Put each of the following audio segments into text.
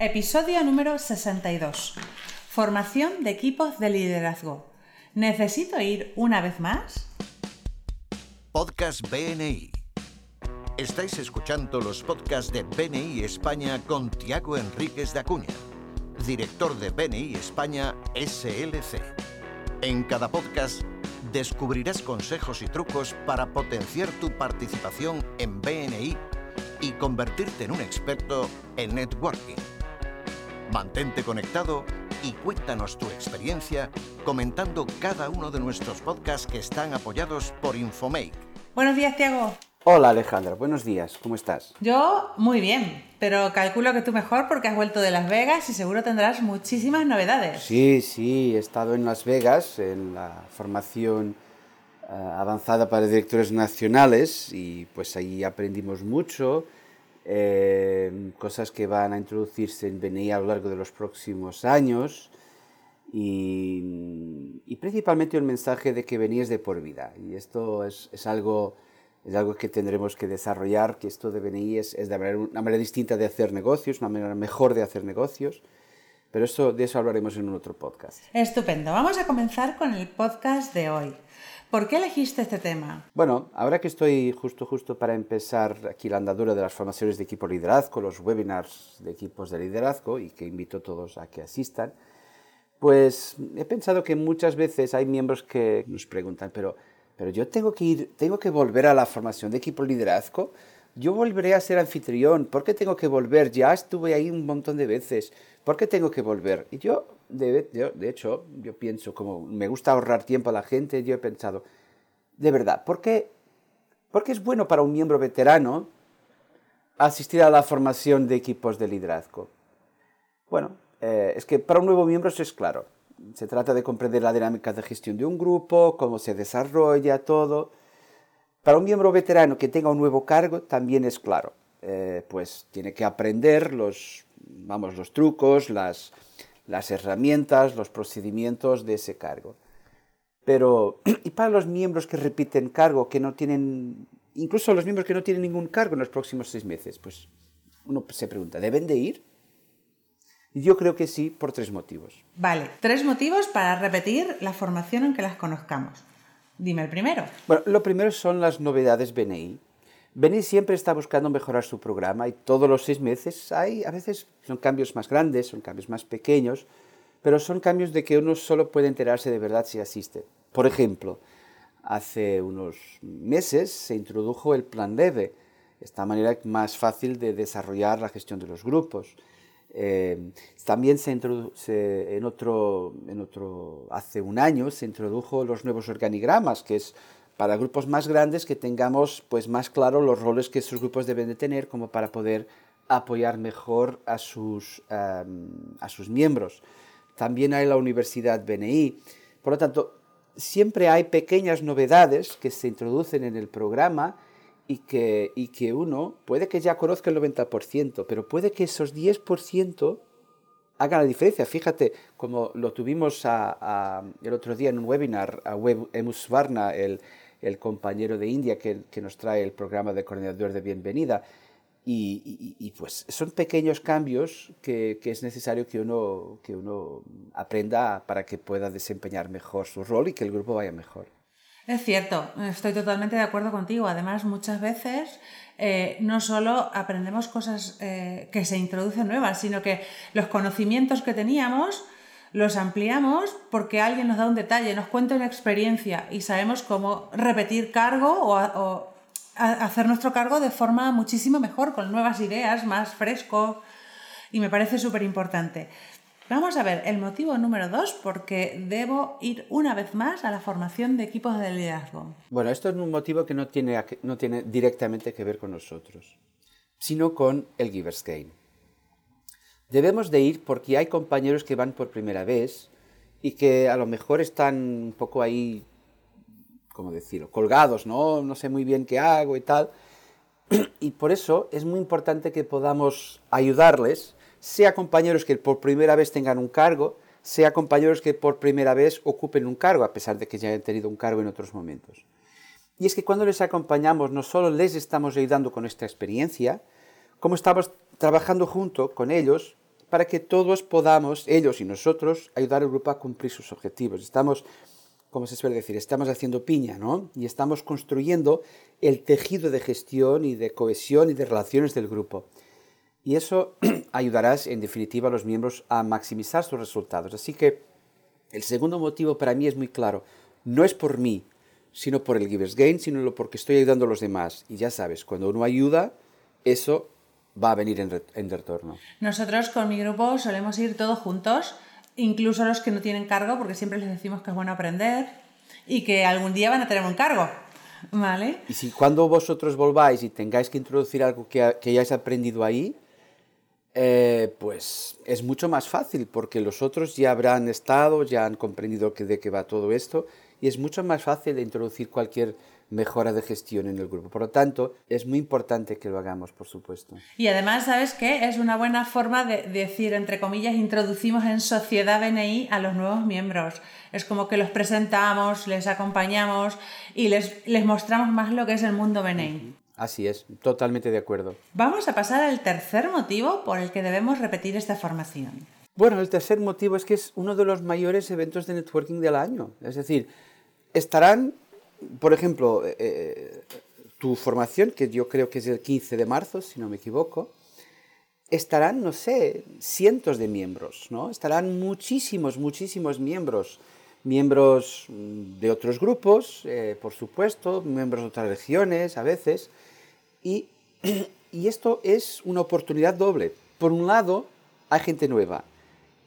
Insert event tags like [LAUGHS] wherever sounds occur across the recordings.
Episodio número 62. Formación de equipos de liderazgo. ¿Necesito ir una vez más? Podcast BNI. Estáis escuchando los podcasts de BNI España con Tiago Enríquez de Acuña, director de BNI España SLC. En cada podcast descubrirás consejos y trucos para potenciar tu participación en BNI y convertirte en un experto en networking. Mantente conectado y cuéntanos tu experiencia comentando cada uno de nuestros podcasts que están apoyados por Infomake. Buenos días, Tiago. Hola Alejandra, buenos días, ¿cómo estás? Yo muy bien, pero calculo que tú mejor porque has vuelto de Las Vegas y seguro tendrás muchísimas novedades. Sí, sí, he estado en Las Vegas en la formación eh, avanzada para directores nacionales y pues ahí aprendimos mucho, eh, cosas que van a introducirse en BNI a lo largo de los próximos años y, principalmente un mensaje de que BNI es de por vida y esto es, es algo es algo que tendremos que desarrollar, que esto de BNI es, es de manera, una manera distinta de hacer negocios, una manera mejor de hacer negocios, pero eso, de eso hablaremos en un otro podcast. Estupendo. Vamos a comenzar con el podcast de hoy. ¿Por qué elegiste este tema? Bueno, ahora que estoy justo justo para empezar aquí la andadura de las formaciones de equipo liderazgo, los webinars de equipos de liderazgo y que invito a todos a que asistan, pues he pensado que muchas veces hay miembros que nos preguntan, pero pero yo tengo que ir, tengo que volver a la formación de equipo liderazgo. Yo volveré a ser anfitrión. ¿Por qué tengo que volver? Ya estuve ahí un montón de veces. ¿Por qué tengo que volver? Y yo, de, hecho, yo pienso, como me gusta ahorrar tiempo a la gente, yo he pensado, de verdad, ¿por qué, por qué es bueno para un miembro veterano asistir a la formación de equipos de liderazgo? Bueno, eh, es que para un nuevo miembro eso es claro se trata de comprender la dinámica de gestión de un grupo, cómo se desarrolla todo. Para un miembro veterano que tenga un nuevo cargo también es claro, eh, pues tiene que aprender los, vamos, los trucos, las, las herramientas, los procedimientos de ese cargo. Pero, [CLEARS THROAT] y para los miembros que repiten cargo, que no tienen, incluso los miembros que no tienen ningún cargo en los próximos seis meses, pues uno se pregunta, ¿deben de ir? Yo creo que sí, por tres motivos. Vale, tres motivos para repetir la formación en que las conozcamos. Dime el primero. Bueno, lo primero son las novedades BNI. BNI siempre está buscando mejorar su programa y todos los seis meses hay, a veces son cambios más grandes, son cambios más pequeños, pero son cambios de que uno solo puede enterarse de verdad si asiste. Por ejemplo, hace unos meses se introdujo el plan leve, esta manera más fácil de desarrollar la gestión de los grupos. Eh, también se, introduce en otro, en otro, hace un año se introdujo los nuevos organigramas, que es para grupos más grandes que tengamos pues más claro los roles que esos grupos deben de tener como para poder apoyar mejor a sus, um, a sus miembros. También hay la Universidad BNI. Por lo tanto, siempre hay pequeñas novedades que se introducen en el programa y que, y que uno puede que ya conozca el 90%, pero puede que esos 10% hagan la diferencia. Fíjate, como lo tuvimos a, a, el otro día en un webinar a Web, Emus Varna, el, el, compañero de India que, que, nos trae el programa de coordinador de bienvenida. Y, y, y pues son pequeños cambios que, que, es necesario que uno, que uno aprenda para que pueda desempeñar mejor su rol y que el grupo vaya mejor. Es cierto, estoy totalmente de acuerdo contigo. Además, muchas veces eh, no solo aprendemos cosas eh, que se introducen nuevas, sino que los conocimientos que teníamos los ampliamos porque alguien nos da un detalle, nos cuenta una experiencia y sabemos cómo repetir cargo o, o hacer nuestro cargo de forma muchísimo mejor, con nuevas ideas, más fresco. Y me parece súper importante. Vamos a ver el motivo número dos, porque debo ir una vez más a la formación de equipos de liderazgo. Bueno, esto es un motivo que no tiene, no tiene directamente que ver con nosotros, sino con el Givers Game. Debemos de ir porque hay compañeros que van por primera vez y que a lo mejor están un poco ahí, ¿cómo decirlo?, colgados, ¿no? No sé muy bien qué hago y tal. [CLEARS THROAT] Y por eso es muy importante que podamos ayudarles sea compañeros que por primera vez tengan un cargo, sea compañeros que por primera vez ocupen un cargo, a pesar de que ya hayan tenido un cargo en otros momentos. Y es que cuando les acompañamos, no solo les estamos ayudando con esta experiencia, como estamos trabajando junto con ellos, para que todos podamos, ellos y nosotros, ayudar al grupo a cumplir sus objetivos. Estamos, como se suele decir, estamos haciendo piña, ¿no? Y estamos construyendo el tejido de gestión y de cohesión y de relaciones del grupo. Y eso [CLEARS THROAT] ayudará, en definitiva, a los miembros a maximizar sus resultados. Así que el segundo motivo para mí es muy claro. No es por mí, sino por el Givers Gain, sino porque estoy ayudando a los demás. Y ya sabes, cuando uno ayuda, eso va a venir en, retorno. Nosotros con mi grupo solemos ir todos juntos, incluso los que no tienen cargo, porque siempre les decimos que es bueno aprender y que algún día van a tener un cargo. ¿Vale? Y si cuando vosotros volváis y tengáis que introducir algo que, que hayáis aprendido ahí, eh, pues es mucho más fácil porque los otros ya habrán estado, ya han comprendido que de qué va todo esto y es mucho más fácil de introducir cualquier mejora de gestión en el grupo. Por lo tanto, es muy importante que lo hagamos, por supuesto. Y además, ¿sabes qué? Es una buena forma de decir, entre comillas, introducimos en sociedad BNI a los nuevos miembros. Es como que los presentamos, les acompañamos y les, les mostramos más lo que es el mundo BNI. Así es, totalmente de acuerdo. Vamos a pasar al tercer motivo por el que debemos repetir esta formación. Bueno, el tercer motivo es que es uno de los mayores eventos de networking del año. Es decir, estarán por ejemplo, eh, eh, tu formación, que yo creo que es el 15 de marzo, si no me equivoco, estarán, no sé, cientos de miembros, ¿no? Estarán muchísimos, muchísimos miembros. Miembros mm, de otros grupos, eh, por supuesto, miembros de otras regiones a veces. Y, [CLEARS THROAT] y esto es una oportunidad doble. Por un lado, hay gente nueva.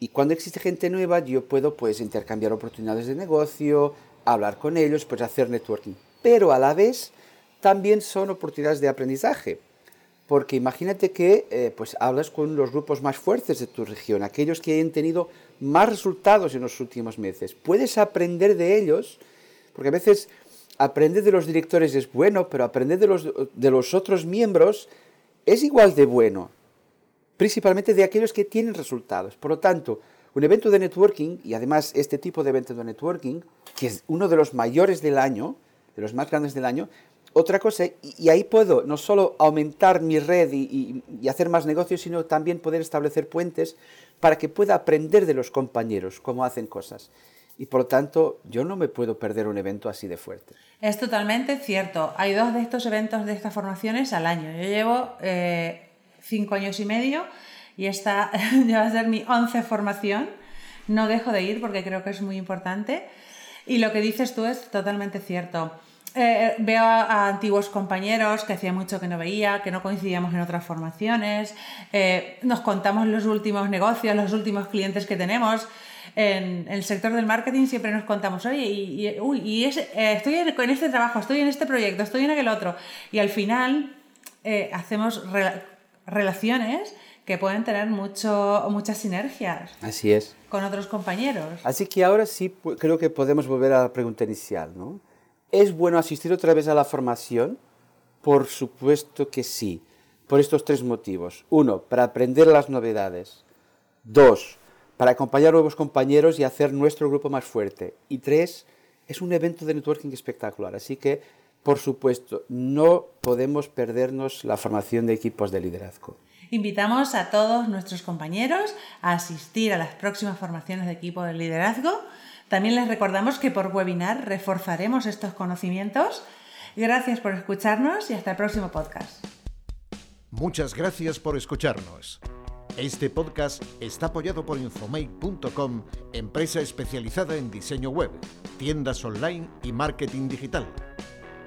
Y cuando existe gente nueva, yo puedo pues intercambiar oportunidades de negocio, hablar con ellos, pues hacer networking. Pero a la vez también son oportunidades de aprendizaje. Porque imagínate que eh, pues hablas con los grupos más fuertes de tu región, aquellos que han tenido más resultados en los últimos meses. Puedes aprender de ellos, porque a veces aprender de los directores es bueno, pero aprender de los, de los otros miembros es igual de bueno, principalmente de aquellos que tienen resultados. Por lo tanto, un evento de networking, y además este tipo de evento de networking, que es uno de los mayores del año, de los más grandes del año, otra cosa, y, ahí puedo no solo aumentar mi red y, hacer más negocios, sino también poder establecer puentes para que pueda aprender de los compañeros cómo hacen cosas. Y por lo tanto, yo no me puedo perder un evento así de fuerte. Es totalmente cierto. Hay dos de estos eventos de estas formaciones al año. Yo llevo eh, cinco años y medio y esta [LAUGHS] ya va a ser mi once formación. No dejo de ir porque creo que es muy importante. Y lo que dices tú es totalmente cierto. Eh, veo a, antiguos compañeros que hacía mucho que no veía, que no coincidíamos en otras formaciones, eh, nos contamos los últimos negocios, los últimos clientes que tenemos. En, el sector del marketing siempre nos contamos, oye, y, eh, estoy en, este trabajo, estoy en este proyecto, estoy en aquel otro. Y al final hacemos relaciones que pueden tener mucho, muchas sinergias. Así es. Con otros compañeros. Así que ahora sí creo que podemos volver a la pregunta inicial, ¿no? ¿Es bueno asistir otra vez a la formación? Por supuesto que sí, por estos tres motivos. Uno, para aprender las novedades. Dos, para acompañar a nuevos compañeros y hacer nuestro grupo más fuerte. Y tres, es un evento de networking espectacular. Así que, por supuesto, no podemos perdernos la formación de equipos de liderazgo. Invitamos a todos nuestros compañeros a asistir a las próximas formaciones de equipo de liderazgo. También les recordamos que por webinar reforzaremos estos conocimientos. Gracias por escucharnos y hasta el próximo podcast. Muchas gracias por escucharnos. Este podcast está apoyado por Infomake.com, empresa especializada en diseño web, tiendas online y marketing digital.